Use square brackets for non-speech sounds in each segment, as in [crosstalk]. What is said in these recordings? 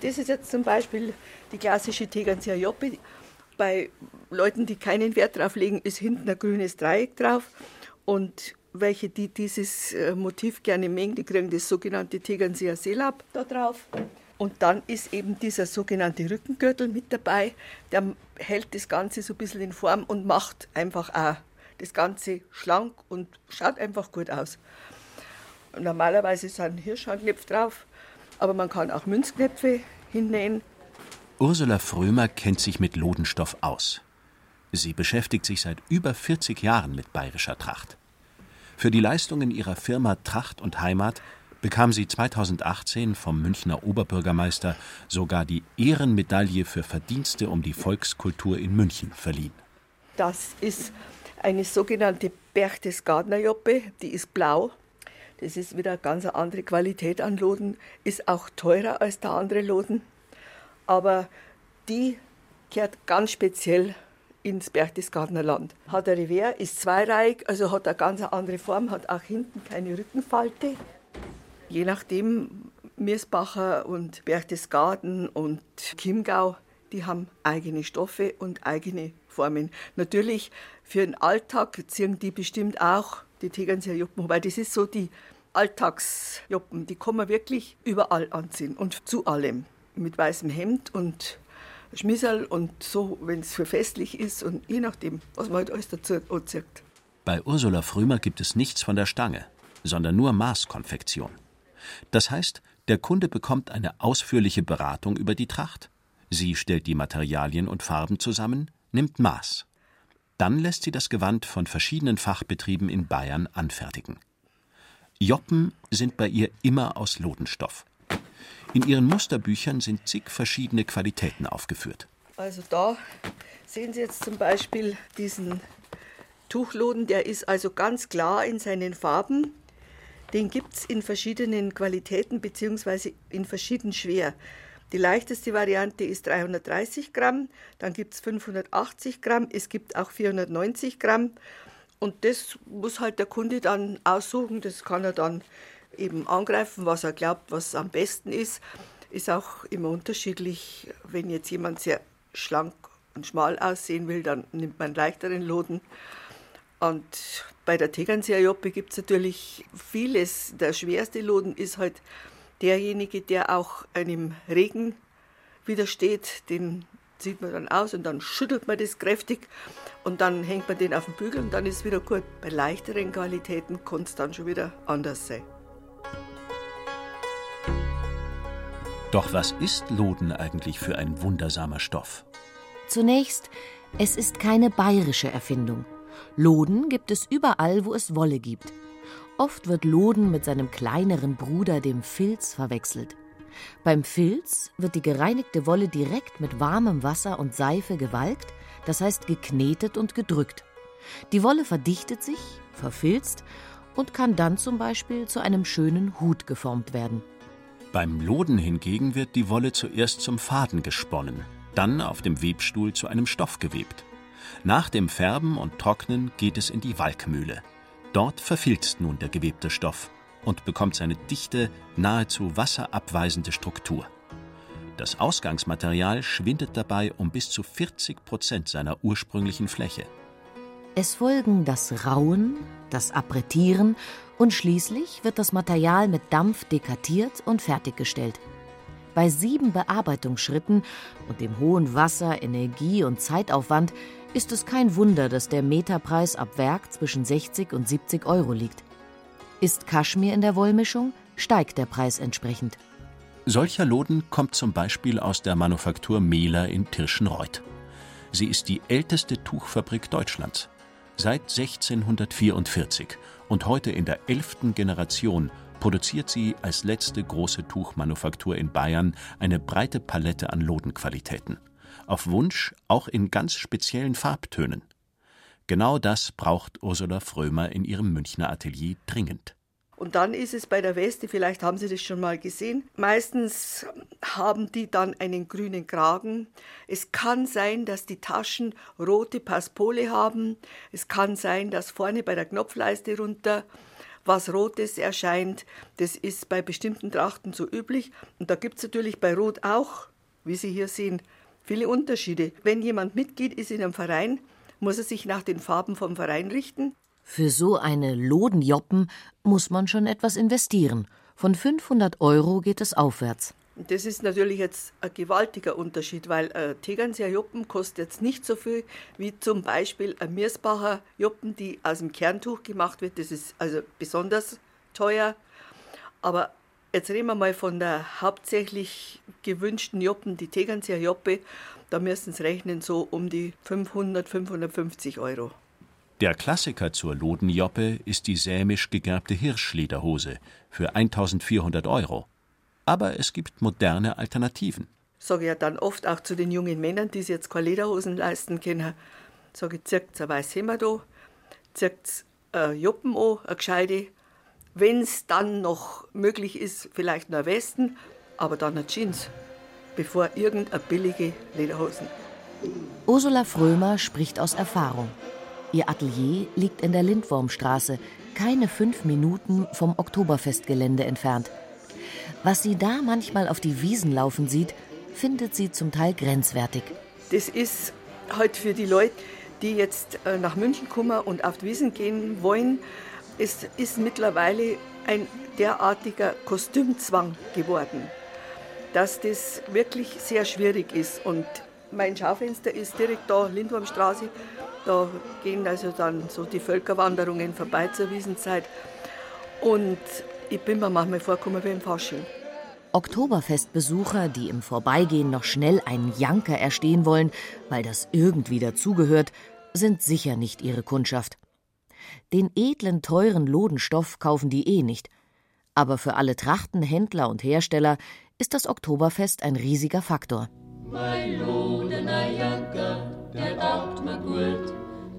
Das ist jetzt zum Beispiel die klassische Tegernseer Joppe. Bei Leuten, die keinen Wert drauf legen, ist hinten ein grünes Dreieck drauf. Und welche, die dieses äh, Motiv gerne mengen, die kriegen das sogenannte Tegernseer Seelab da drauf. Und dann ist eben dieser sogenannte Rückengürtel mit dabei, der hält das Ganze so ein bisschen in Form und macht einfach auch das Ganze schlank und schaut einfach gut aus. Normalerweise sind Hirschhahnknöpfe drauf, aber man kann auch Münzknöpfe hinnähen. Ursula Frömer kennt sich mit Lodenstoff aus. Sie beschäftigt sich seit über 40 Jahren mit bayerischer Tracht. Für die Leistungen ihrer Firma Tracht und Heimat bekam sie 2018 vom Münchner Oberbürgermeister sogar die Ehrenmedaille für Verdienste um die Volkskultur in München verliehen. Das ist eine sogenannte Berchtesgadener-Joppe, die ist blau. Das ist wieder eine ganz andere Qualität an Loden, ist auch teurer als der andere Loden. Aber die kehrt ganz speziell ins Berchtesgadener Land. Hat ein Revers, ist zweireihig, also hat eine ganz andere Form, hat auch hinten keine Rückenfalte. Je nachdem, Mirsbacher und Berchtesgaden und Chiemgau, die haben eigene Stoffe und eigene Formen. Natürlich für den Alltag ziehen die bestimmt auch die Tegernseer Juppen, wobei das ist so die Alltagsjuppen, die kann man wirklich überall anziehen und zu allem. Mit weißem Hemd und Schmissel und so, wenn es für festlich ist und je nachdem, was man halt alles dazu anzieht. Bei Ursula Frümer gibt es nichts von der Stange, sondern nur Maßkonfektion. Das heißt, der Kunde bekommt eine ausführliche Beratung über die Tracht. Sie stellt die Materialien und Farben zusammen, nimmt Maß. Dann lässt sie das Gewand von verschiedenen Fachbetrieben in Bayern anfertigen. Joppen sind bei ihr immer aus Lodenstoff. In ihren Musterbüchern sind zig verschiedene Qualitäten aufgeführt. Also da sehen Sie jetzt zum Beispiel diesen Tuchloden, der ist also ganz klar in seinen Farben. Den gibt es in verschiedenen Qualitäten bzw. in verschieden schwer. Die leichteste Variante ist 330 Gramm, dann gibt es 580 Gramm, es gibt auch 490 Gramm. Und das muss halt der Kunde dann aussuchen, das kann er dann eben angreifen, was er glaubt, was am besten ist. Ist auch immer unterschiedlich. Wenn jetzt jemand sehr schlank und schmal aussehen will, dann nimmt man leichteren Loden. Und bei der Tegernseer Joppe gibt es natürlich vieles. Der schwerste Loden ist halt derjenige, der auch einem Regen widersteht. Den zieht man dann aus und dann schüttelt man das kräftig und dann hängt man den auf den Bügel und dann ist es wieder gut. Bei leichteren Qualitäten kann es dann schon wieder anders sein. Doch was ist Loden eigentlich für ein wundersamer Stoff? Zunächst, es ist keine bayerische Erfindung. Loden gibt es überall, wo es Wolle gibt. Oft wird Loden mit seinem kleineren Bruder, dem Filz, verwechselt. Beim Filz wird die gereinigte Wolle direkt mit warmem Wasser und Seife gewalkt, das heißt geknetet und gedrückt. Die Wolle verdichtet sich, verfilzt und kann dann zum Beispiel zu einem schönen Hut geformt werden. Beim Loden hingegen wird die Wolle zuerst zum Faden gesponnen, dann auf dem Webstuhl zu einem Stoff gewebt. Nach dem Färben und Trocknen geht es in die Walkmühle. Dort verfilzt nun der gewebte Stoff und bekommt seine dichte, nahezu wasserabweisende Struktur. Das Ausgangsmaterial schwindet dabei um bis zu 40 Prozent seiner ursprünglichen Fläche. Es folgen das Rauen, das Appretieren und schließlich wird das Material mit Dampf dekartiert und fertiggestellt. Bei sieben Bearbeitungsschritten und dem hohen Wasser-, Energie- und Zeitaufwand ist es kein Wunder, dass der Meterpreis ab Werk zwischen 60 und 70 Euro liegt. Ist Kaschmir in der Wollmischung, steigt der Preis entsprechend. Solcher Loden kommt zum Beispiel aus der Manufaktur Mehler in Tirschenreuth. Sie ist die älteste Tuchfabrik Deutschlands. Seit 1644 und heute in der elften Generation produziert sie als letzte große Tuchmanufaktur in Bayern eine breite Palette an Lodenqualitäten. Auf Wunsch auch in ganz speziellen Farbtönen. Genau das braucht Ursula Frömer in ihrem Münchner Atelier dringend. Und dann ist es bei der Weste, vielleicht haben Sie das schon mal gesehen, meistens haben die dann einen grünen Kragen. Es kann sein, dass die Taschen rote Passpole haben. Es kann sein, dass vorne bei der Knopfleiste runter was Rotes erscheint. Das ist bei bestimmten Trachten so üblich. Und da gibt es natürlich bei Rot auch, wie Sie hier sehen, viele Unterschiede. Wenn jemand Mitglied ist in einem Verein, muss er sich nach den Farben vom Verein richten. Für so eine Lodenjoppen muss man schon etwas investieren. Von 500 Euro geht es aufwärts. Das ist natürlich jetzt ein gewaltiger Unterschied, weil ein Tegernseer Juppen kostet jetzt nicht so viel wie zum Beispiel ein Miersbacher Juppen, die aus dem Kerntuch gemacht wird. Das ist also besonders teuer. Aber jetzt reden wir mal von der hauptsächlich gewünschten Juppen, die Tegernseer Joppe. Da müssen Sie rechnen so um die 500, 550 Euro. Der Klassiker zur Lodenjoppe ist die sämisch gegerbte Hirschlederhose für 1400 Euro. Aber es gibt moderne Alternativen. Sage ja dann oft auch zu den jungen Männern, die sich jetzt keine Lederhosen leisten können, sage ich, zirkt ein weißes Hemd an, zirkt ein Juppen an, eine gescheite. Wenn es dann noch möglich ist, vielleicht noch Westen, aber dann eine Jeans, bevor irgendeine billige Lederhosen. Ursula Frömer spricht aus Erfahrung. Ihr Atelier liegt in der Lindwurmstraße, keine fünf Minuten vom Oktoberfestgelände entfernt. Was sie da manchmal auf die Wiesen laufen sieht, findet sie zum Teil grenzwertig. Das ist halt für die Leute, die jetzt äh, nach München kommen und auf die Wiesen gehen wollen, es ist mittlerweile ein derartiger Kostümzwang geworden, dass das wirklich sehr schwierig ist. Und mein Schaufenster ist direkt da, Lindwurmstraße. Da gehen also dann so die Völkerwanderungen vorbei zur Wiesenzeit. Und ich bin mir manchmal vorgekommen wie im Fasching. Oktoberfestbesucher, die im Vorbeigehen noch schnell einen Janker erstehen wollen, weil das irgendwie dazugehört, sind sicher nicht ihre Kundschaft. Den edlen, teuren Lodenstoff kaufen die eh nicht. Aber für alle Trachtenhändler und Hersteller ist das Oktoberfest ein riesiger Faktor. Mein Lodener Janker, der braucht mir gut,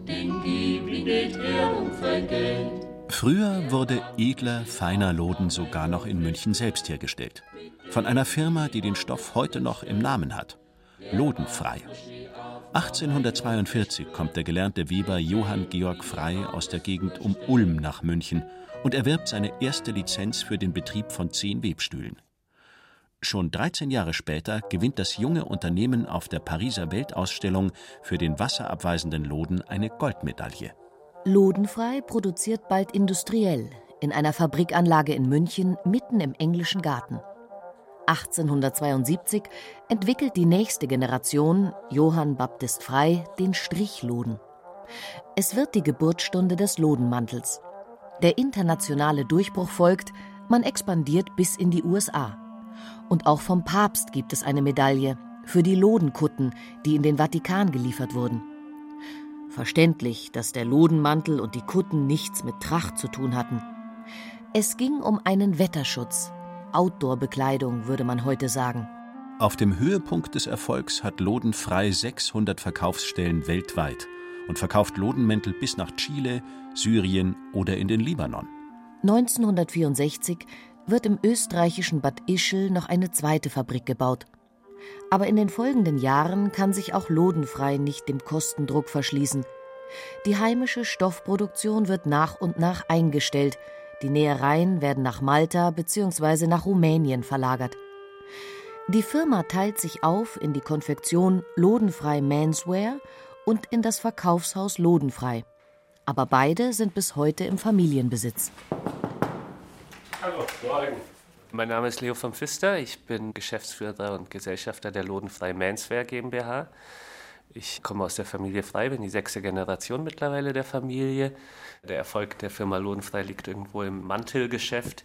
den gib ich nicht her um Geld. Früher wurde edler, feiner Loden sogar noch in München selbst hergestellt. Von einer Firma, die den Stoff heute noch im Namen hat. Lodenfrei. 1842 kommt der gelernte Weber Johann Georg Frei aus der Gegend um Ulm nach München und erwirbt seine erste Lizenz für den Betrieb von zehn Webstühlen. Schon 13 Jahre später gewinnt das junge Unternehmen auf der Pariser Weltausstellung für den wasserabweisenden Loden eine Goldmedaille. Lodenfrei produziert bald industriell in einer Fabrikanlage in München mitten im englischen Garten. 1872 entwickelt die nächste Generation, Johann Baptist Frei, den Strichloden. Es wird die Geburtsstunde des Lodenmantels. Der internationale Durchbruch folgt, man expandiert bis in die USA. Und auch vom Papst gibt es eine Medaille für die Lodenkutten, die in den Vatikan geliefert wurden. Verständlich, dass der Lodenmantel und die Kutten nichts mit Tracht zu tun hatten. Es ging um einen Wetterschutz. Outdoor-Bekleidung, würde man heute sagen. Auf dem Höhepunkt des Erfolgs hat Loden frei 600 Verkaufsstellen weltweit und verkauft Lodenmäntel bis nach Chile, Syrien oder in den Libanon. 1964 wird im österreichischen Bad Ischl noch eine zweite Fabrik gebaut. Aber in den folgenden Jahren kann sich auch Lodenfrei nicht dem Kostendruck verschließen. Die heimische Stoffproduktion wird nach und nach eingestellt. Die Nähereien werden nach Malta bzw. nach Rumänien verlagert. Die Firma teilt sich auf in die Konfektion Lodenfrei Menswear und in das Verkaufshaus Lodenfrei. Aber beide sind bis heute im Familienbesitz. Hallo, morgen. Mein Name ist Leo von Pfister. Ich bin Geschäftsführer und Gesellschafter der Lodenfrei Manswear GmbH. Ich komme aus der Familie Frei, bin die sechste Generation mittlerweile der Familie. Der Erfolg der Firma Lodenfrei liegt irgendwo im Mantelgeschäft.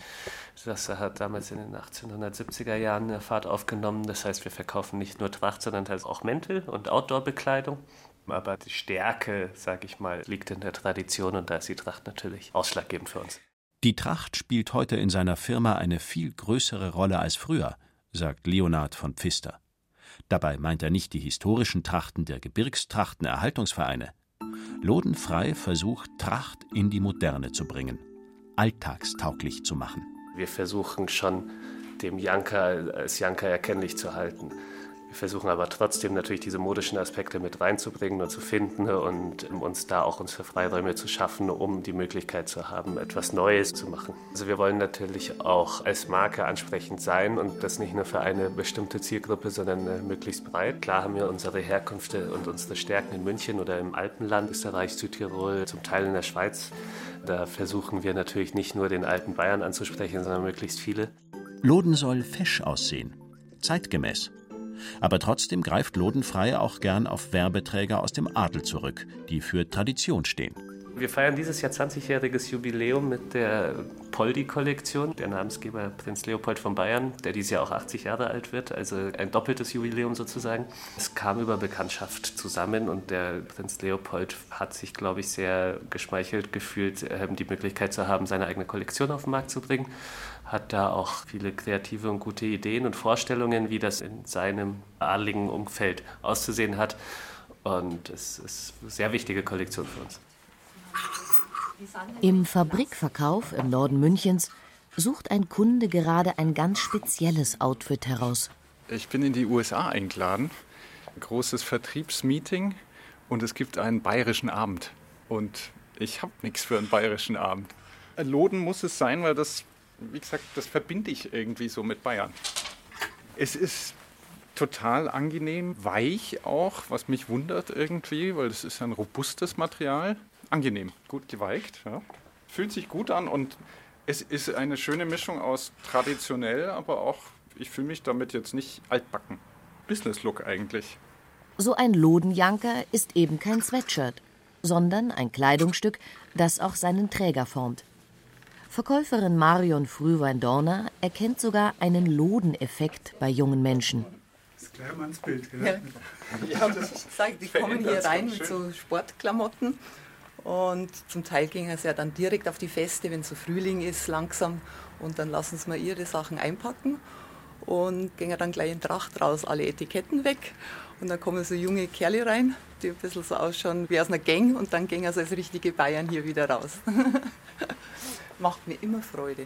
Das hat damals in den 1870er Jahren eine Fahrt aufgenommen. Das heißt, wir verkaufen nicht nur Tracht, sondern auch Mäntel und Outdoor-Bekleidung. Aber die Stärke, sage ich mal, liegt in der Tradition und da ist die Tracht natürlich ausschlaggebend für uns. Die Tracht spielt heute in seiner Firma eine viel größere Rolle als früher, sagt Leonhard von Pfister. Dabei meint er nicht die historischen Trachten der Gebirgstrachtenerhaltungsvereine. Lodenfrei versucht, Tracht in die Moderne zu bringen, alltagstauglich zu machen. Wir versuchen schon, dem Janker als Janker erkennlich zu halten. Wir versuchen aber trotzdem natürlich diese modischen Aspekte mit reinzubringen und zu finden und uns da auch unsere Freiräume zu schaffen, um die Möglichkeit zu haben, etwas Neues zu machen. Also wir wollen natürlich auch als Marke ansprechend sein und das nicht nur für eine bestimmte Zielgruppe, sondern äh, möglichst breit. Klar haben wir unsere Herkunft und unsere Stärken in München oder im Alpenland, Österreich, Südtirol, zum Teil in der Schweiz. Da versuchen wir natürlich nicht nur den alten Bayern anzusprechen, sondern möglichst viele. Loden soll fesch aussehen, zeitgemäß. Aber trotzdem greift Lodenfrei auch gern auf Werbeträger aus dem Adel zurück, die für Tradition stehen. Wir feiern dieses Jahr 20-jähriges Jubiläum mit der Poldi-Kollektion. Der Namensgeber Prinz Leopold von Bayern, der dieses Jahr auch 80 Jahre alt wird, also ein doppeltes Jubiläum sozusagen. Es kam über Bekanntschaft zusammen und der Prinz Leopold hat sich, glaube ich, sehr geschmeichelt gefühlt, ähm, die Möglichkeit zu haben, seine eigene Kollektion auf den Markt zu bringen hat da auch viele kreative und gute Ideen und Vorstellungen, wie das in seinem adligen Umfeld auszusehen hat. Und es ist eine sehr wichtige Kollektion für uns. Im Fabrikverkauf im Norden Münchens sucht ein Kunde gerade ein ganz spezielles Outfit heraus. Ich bin in die USA eingeladen. Ein großes Vertriebsmeeting und es gibt einen bayerischen Abend. Und ich habe nichts für einen bayerischen Abend. Loden muss es sein, weil das wie gesagt, das verbinde ich irgendwie so mit Bayern. Es ist total angenehm, weich auch, was mich wundert irgendwie, weil das ist ein robustes Material. Angenehm, gut geweicht, ja. fühlt sich gut an und es ist eine schöne Mischung aus traditionell, aber auch, ich fühle mich damit jetzt nicht altbacken. Business-Look eigentlich. So ein Lodenjanker ist eben kein Sweatshirt, sondern ein Kleidungsstück, das auch seinen Träger formt. Verkäuferin Marion Frühwein-Dorner erkennt sogar einen Lodeneffekt bei jungen Menschen. Das ist gleich mal ins Bild, gell? Ja. ja das sagt, die kommen hier rein mit so Sportklamotten und zum Teil gehen sie ja dann direkt auf die Feste, wenn so Frühling ist, langsam und dann lassen sie mal ihre Sachen einpacken und gehen dann gleich in Tracht raus, alle Etiketten weg und dann kommen so junge Kerle rein, die ein bisschen so ausschauen wie aus einer Gang und dann gehen sie als richtige Bayern hier wieder raus. [laughs] macht mir immer Freude.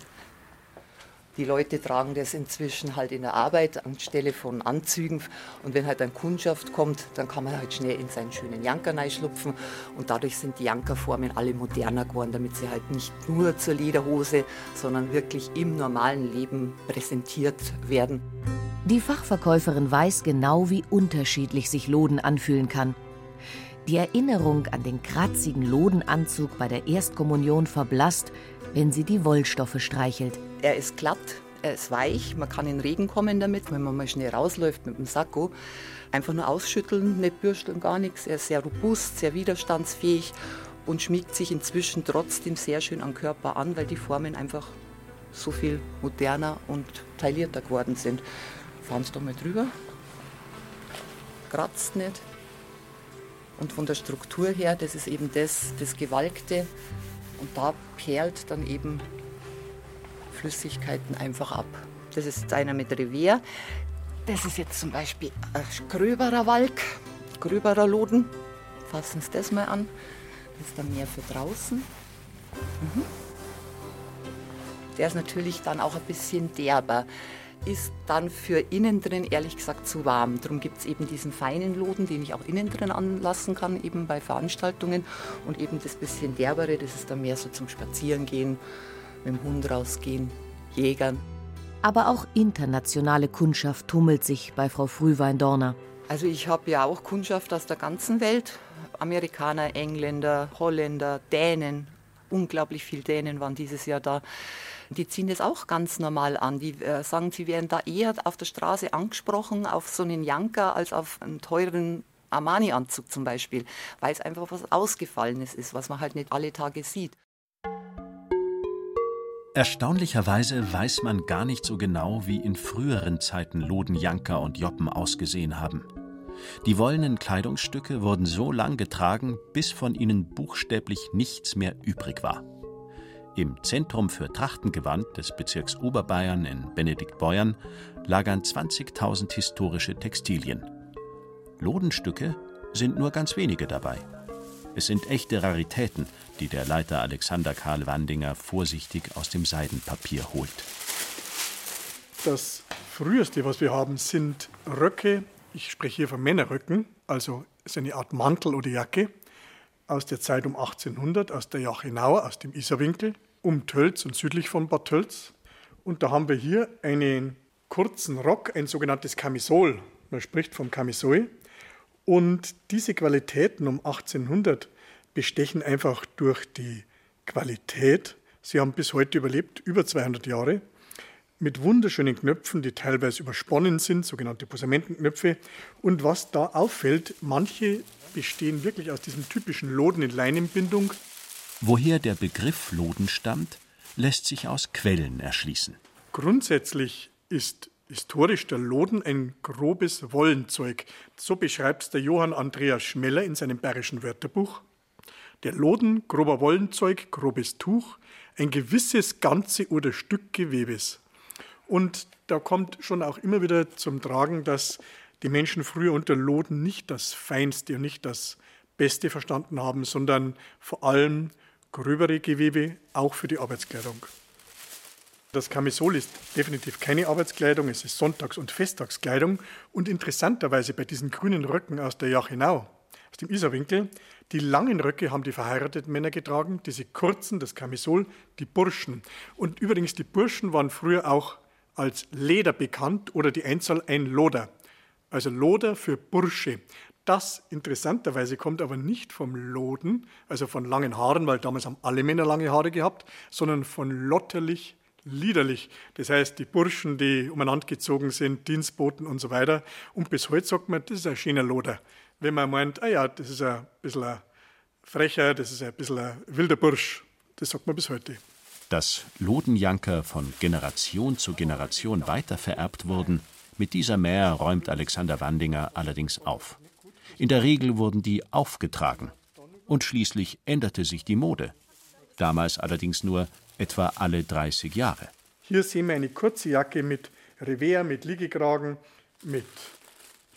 Die Leute tragen das inzwischen halt in der Arbeit anstelle von Anzügen. Und wenn halt eine Kundschaft kommt, dann kann man halt schnell in seinen schönen Janker schlupfen. Und dadurch sind die Jankerformen alle moderner geworden, damit sie halt nicht nur zur Lederhose, sondern wirklich im normalen Leben präsentiert werden. Die Fachverkäuferin weiß genau, wie unterschiedlich sich Loden anfühlen kann. Die Erinnerung an den kratzigen Lodenanzug bei der Erstkommunion verblasst, wenn sie die Wollstoffe streichelt. Er ist glatt, er ist weich, man kann in Regen kommen damit, wenn man mal schnell rausläuft mit dem Sakko. Einfach nur ausschütteln, nicht bürsteln, gar nichts. Er ist sehr robust, sehr widerstandsfähig und schmiegt sich inzwischen trotzdem sehr schön am Körper an, weil die Formen einfach so viel moderner und taillierter geworden sind. Fahren Sie doch mal drüber. Kratzt nicht. Und von der Struktur her, das ist eben das, das Gewalkte, und da perlt dann eben Flüssigkeiten einfach ab. Das ist einer mit Revier. Das ist jetzt zum Beispiel ein gröberer Walk, gröberer Loden. Fassen Sie das mal an. Das ist dann mehr für draußen. Mhm. Der ist natürlich dann auch ein bisschen derber ist dann für innen drin ehrlich gesagt zu warm. Darum gibt es eben diesen feinen Loden, den ich auch innen drin anlassen kann, eben bei Veranstaltungen. Und eben das bisschen derbere, das ist dann mehr so zum Spazierengehen, mit dem Hund rausgehen, Jägern. Aber auch internationale Kundschaft tummelt sich bei Frau Frühwein-Dorner. Also ich habe ja auch Kundschaft aus der ganzen Welt. Amerikaner, Engländer, Holländer, Dänen. Unglaublich viele Dänen waren dieses Jahr da. Die ziehen das auch ganz normal an. Die äh, sagen, sie werden da eher auf der Straße angesprochen auf so einen Janker als auf einen teuren Armani-Anzug zum Beispiel, weil es einfach was Ausgefallenes ist, was man halt nicht alle Tage sieht. Erstaunlicherweise weiß man gar nicht so genau, wie in früheren Zeiten Lodenjanker und Joppen ausgesehen haben. Die wollenen Kleidungsstücke wurden so lang getragen, bis von ihnen buchstäblich nichts mehr übrig war. Im Zentrum für Trachtengewand des Bezirks Oberbayern in Benediktbeuern lagern 20.000 historische Textilien. Lodenstücke sind nur ganz wenige dabei. Es sind echte Raritäten, die der Leiter Alexander Karl Wandinger vorsichtig aus dem Seidenpapier holt. Das früheste, was wir haben, sind Röcke, Ich spreche hier von Männerröcken, also ist eine Art Mantel oder Jacke aus der Zeit um 1800, aus der Jachenau, aus dem Isarwinkel, um Tölz und südlich von Bad Tölz. Und da haben wir hier einen kurzen Rock, ein sogenanntes Camisol. Man spricht vom Camisol. Und diese Qualitäten um 1800 bestechen einfach durch die Qualität. Sie haben bis heute überlebt, über 200 Jahre, mit wunderschönen Knöpfen, die teilweise übersponnen sind, sogenannte Posamentenknöpfe. Und was da auffällt, manche bestehen wirklich aus diesem typischen Loden in Leinenbindung. Woher der Begriff Loden stammt, lässt sich aus Quellen erschließen. Grundsätzlich ist historisch der Loden ein grobes Wollenzeug. So beschreibt es der Johann Andreas Schmeller in seinem bayerischen Wörterbuch. Der Loden, grober Wollenzeug, grobes Tuch, ein gewisses Ganze oder Stück Gewebes. Und da kommt schon auch immer wieder zum Tragen, dass die Menschen früher unter Loden nicht das Feinste und nicht das Beste verstanden haben, sondern vor allem gröbere Gewebe, auch für die Arbeitskleidung. Das Camisol ist definitiv keine Arbeitskleidung, es ist Sonntags- und Festtagskleidung. Und interessanterweise bei diesen grünen Röcken aus der Jachenau, aus dem Isarwinkel, die langen Röcke haben die verheirateten Männer getragen, diese kurzen, das Camisol, die Burschen. Und übrigens, die Burschen waren früher auch als Leder bekannt oder die Einzahl ein Loder. Also Loder für Bursche. Das interessanterweise kommt aber nicht vom Loden, also von langen Haaren, weil damals haben alle Männer lange Haare gehabt, sondern von lotterlich, liederlich. Das heißt, die Burschen, die umeinander gezogen sind, Dienstboten und so weiter. Und bis heute sagt man, das ist ein schöner Loder. Wenn man meint, ah ja, das ist ein bisschen ein frecher, das ist ein bisschen ein wilder Bursch. Das sagt man bis heute. Dass Lodenjanker von Generation zu Generation weitervererbt wurden, mit dieser Mäher räumt Alexander Wandinger allerdings auf. In der Regel wurden die aufgetragen. Und schließlich änderte sich die Mode. Damals allerdings nur etwa alle 30 Jahre. Hier sehen wir eine kurze Jacke mit Revers, mit Liegekragen, mit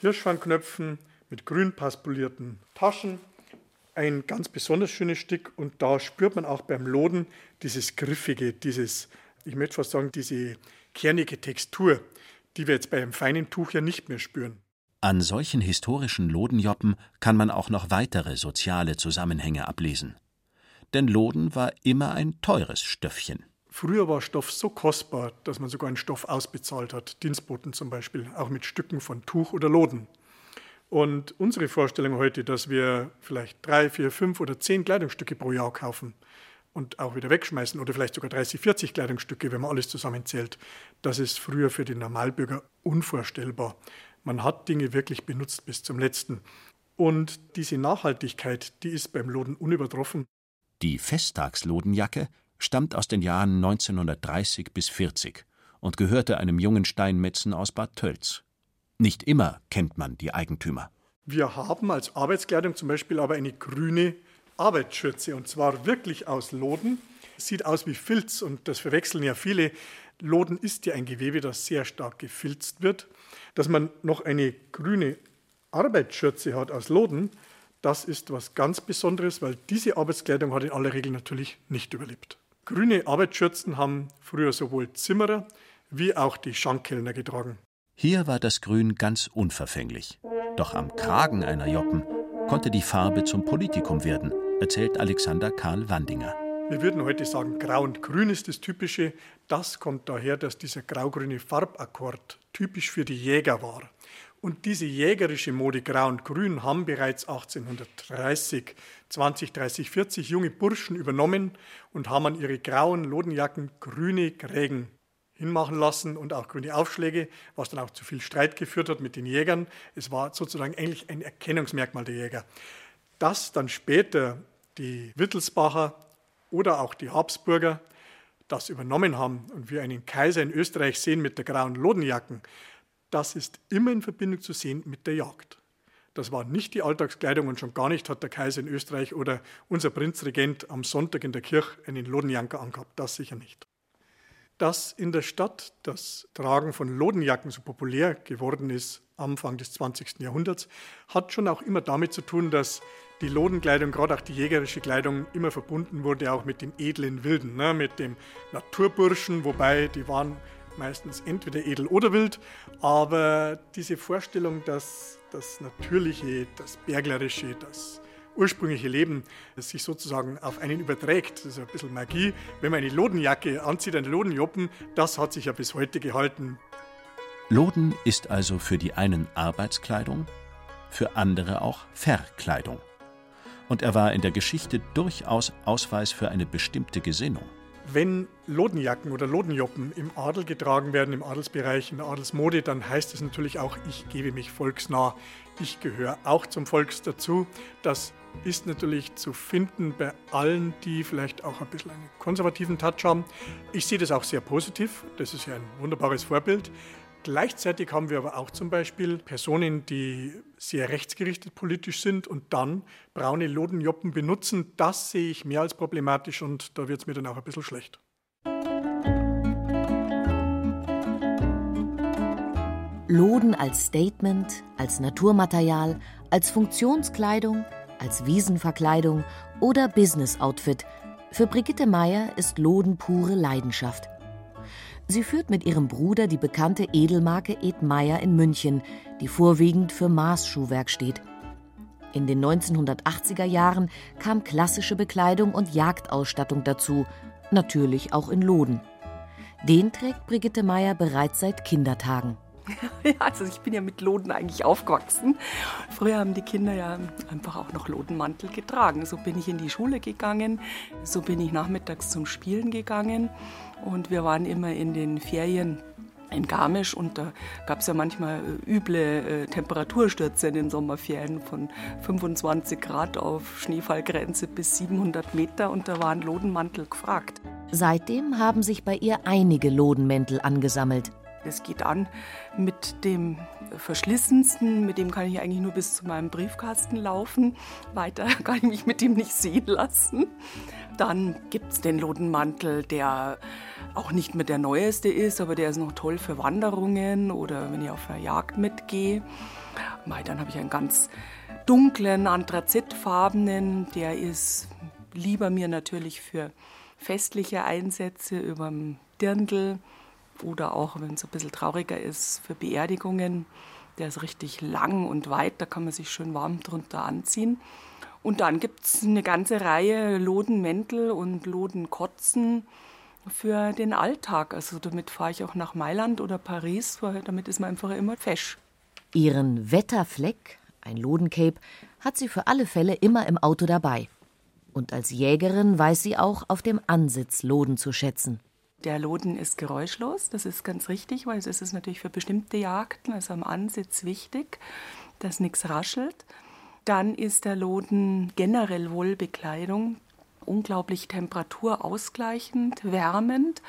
Hirschfangknöpfen, mit grün paspolierten Taschen. Ein ganz besonders schönes Stück und da spürt man auch beim Loden dieses Griffige, dieses, ich möchte fast sagen, diese kernige Textur die wir jetzt bei einem feinen Tuch ja nicht mehr spüren. An solchen historischen Lodenjoppen kann man auch noch weitere soziale Zusammenhänge ablesen. Denn Loden war immer ein teures Stöffchen. Früher war Stoff so kostbar, dass man sogar einen Stoff ausbezahlt hat, Dienstboten zum Beispiel, auch mit Stücken von Tuch oder Loden. Und unsere Vorstellung heute, dass wir vielleicht drei, vier, fünf oder zehn Kleidungsstücke pro Jahr kaufen, und auch wieder wegschmeißen oder vielleicht sogar 30, 40 Kleidungsstücke, wenn man alles zusammenzählt. Das ist früher für den Normalbürger unvorstellbar. Man hat Dinge wirklich benutzt bis zum letzten. Und diese Nachhaltigkeit, die ist beim Loden unübertroffen. Die Festtagslodenjacke stammt aus den Jahren 1930 bis 40 und gehörte einem jungen Steinmetzen aus Bad Tölz. Nicht immer kennt man die Eigentümer. Wir haben als Arbeitskleidung zum Beispiel aber eine grüne Arbeitsschürze und zwar wirklich aus Loden. Sieht aus wie Filz und das verwechseln ja viele. Loden ist ja ein Gewebe, das sehr stark gefilzt wird. Dass man noch eine grüne Arbeitsschürze hat aus Loden, das ist was ganz Besonderes, weil diese Arbeitskleidung hat in aller Regel natürlich nicht überlebt. Grüne Arbeitsschürzen haben früher sowohl Zimmerer wie auch die Schankkellner getragen. Hier war das Grün ganz unverfänglich. Doch am Kragen einer Joppen konnte die Farbe zum Politikum werden erzählt Alexander Karl Wandinger. Wir würden heute sagen, grau und grün ist das Typische. Das kommt daher, dass dieser grau-grüne Farbakkord typisch für die Jäger war. Und diese jägerische Mode Grau und Grün haben bereits 1830, 20, 30, 40 junge Burschen übernommen und haben an ihre grauen Lodenjacken grüne Grägen hinmachen lassen und auch grüne Aufschläge, was dann auch zu viel Streit geführt hat mit den Jägern. Es war sozusagen eigentlich ein Erkennungsmerkmal der Jäger. Dass dann später die Wittelsbacher oder auch die Habsburger das übernommen haben und wir einen Kaiser in Österreich sehen mit der grauen Lodenjacken, das ist immer in Verbindung zu sehen mit der Jagd. Das war nicht die Alltagskleidung und schon gar nicht hat der Kaiser in Österreich oder unser Prinzregent am Sonntag in der Kirche einen Lodenjanker angehabt. Das sicher nicht. Dass in der Stadt das Tragen von Lodenjacken so populär geworden ist, Anfang des 20. Jahrhunderts, hat schon auch immer damit zu tun, dass die Lodenkleidung, gerade auch die jägerische Kleidung, immer verbunden wurde auch mit den edlen Wilden, ne, mit dem Naturburschen, wobei die waren meistens entweder edel oder wild, aber diese Vorstellung, dass das Natürliche, das Berglerische, das ursprüngliche Leben sich sozusagen auf einen überträgt. Das ist ein bisschen Magie. Wenn man eine Lodenjacke anzieht, eine Lodenjoppen, das hat sich ja bis heute gehalten. Loden ist also für die einen Arbeitskleidung, für andere auch Verkleidung. Und er war in der Geschichte durchaus Ausweis für eine bestimmte Gesinnung. Wenn Lodenjacken oder Lodenjoppen im Adel getragen werden, im Adelsbereich, in der Adelsmode, dann heißt es natürlich auch, ich gebe mich volksnah. Ich gehöre auch zum Volks dazu. Das ist natürlich zu finden bei allen, die vielleicht auch ein bisschen einen konservativen Touch haben. Ich sehe das auch sehr positiv. Das ist ja ein wunderbares Vorbild. Gleichzeitig haben wir aber auch zum Beispiel Personen, die sehr rechtsgerichtet politisch sind und dann braune Lodenjoppen benutzen. Das sehe ich mehr als problematisch und da wird es mir dann auch ein bisschen schlecht. Loden als Statement, als Naturmaterial, als Funktionskleidung, als Wiesenverkleidung oder Business-Outfit. Für Brigitte Meyer ist Loden pure Leidenschaft. Sie führt mit ihrem Bruder die bekannte Edelmarke Ed Meyer in München, die vorwiegend für Maßschuhwerk steht. In den 1980er Jahren kam klassische Bekleidung und Jagdausstattung dazu, natürlich auch in Loden. Den trägt Brigitte Meyer bereits seit Kindertagen. [laughs] Ja, also ich bin ja mit Loden eigentlich aufgewachsen. Früher haben die Kinder ja einfach auch noch Lodenmantel getragen. So bin ich in die Schule gegangen, so bin ich nachmittags zum Spielen gegangen und wir waren immer in den Ferien in Garmisch und da gab es ja manchmal äh, üble äh, Temperaturstürze in den Sommerferien von 25 Grad auf Schneefallgrenze bis 700 Meter und da waren Lodenmantel gefragt. Seitdem haben sich bei ihr einige Lodenmäntel angesammelt. Es geht an mit dem verschlissensten, mit dem kann ich eigentlich nur bis zu meinem Briefkasten laufen. Weiter [laughs] kann ich mich mit dem nicht sehen lassen. Dann gibt es den Lodenmantel, der auch nicht mehr der neueste ist, aber der ist noch toll für Wanderungen oder wenn ich auf einer Jagd mitgehe. Dann habe ich einen ganz dunklen, anthrazitfarbenen, der ist lieber mir natürlich für festliche Einsätze über dem Dirndl oder auch, wenn es ein bisschen trauriger ist, für Beerdigungen. Der ist richtig lang und weit, da kann man sich schön warm drunter anziehen. Und dann gibt es eine ganze Reihe Lodenmäntel und Lodenkotzen für den Alltag. Also damit fahre ich auch nach Mailand oder Paris, weil damit ist man einfach immer fesch. Ihren Wetterfleck, ein Lodencape, hat sie für alle Fälle immer im Auto dabei. Und als Jägerin weiß sie auch auf dem Ansitz Loden zu schätzen. Der Loden ist geräuschlos, das ist ganz richtig, weil es ist natürlich für bestimmte Jagden, also am Ansitz wichtig, dass nichts raschelt. Dann ist der Loden generell Wollbekleidung, unglaublich temperaturausgleichend, wärmend.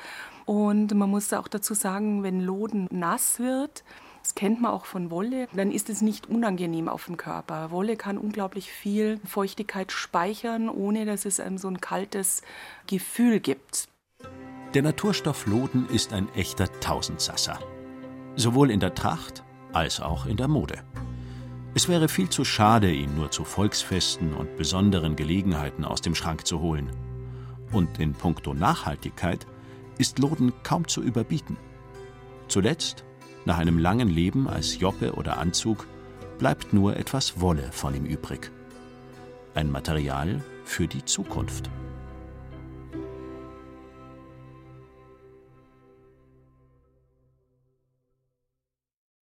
Und man muss auch dazu sagen, wenn Loden nass wird, das kennt man auch von Wolle, dann ist es nicht unangenehm auf dem Körper. Wolle kann unglaublich viel Feuchtigkeit speichern, ohne dass es einem so ein kaltes Gefühl gibt. Der Naturstoff Loden ist ein echter Tausendsasser. Sowohl in der Tracht als auch in der Mode. Es wäre viel zu schade, ihn nur zu Volksfesten und besonderen Gelegenheiten aus dem Schrank zu holen. Und in puncto Nachhaltigkeit ist Loden kaum zu überbieten. Zuletzt, nach einem langen Leben als Joppe oder Anzug, bleibt nur etwas Wolle von ihm übrig. Ein Material für die Zukunft.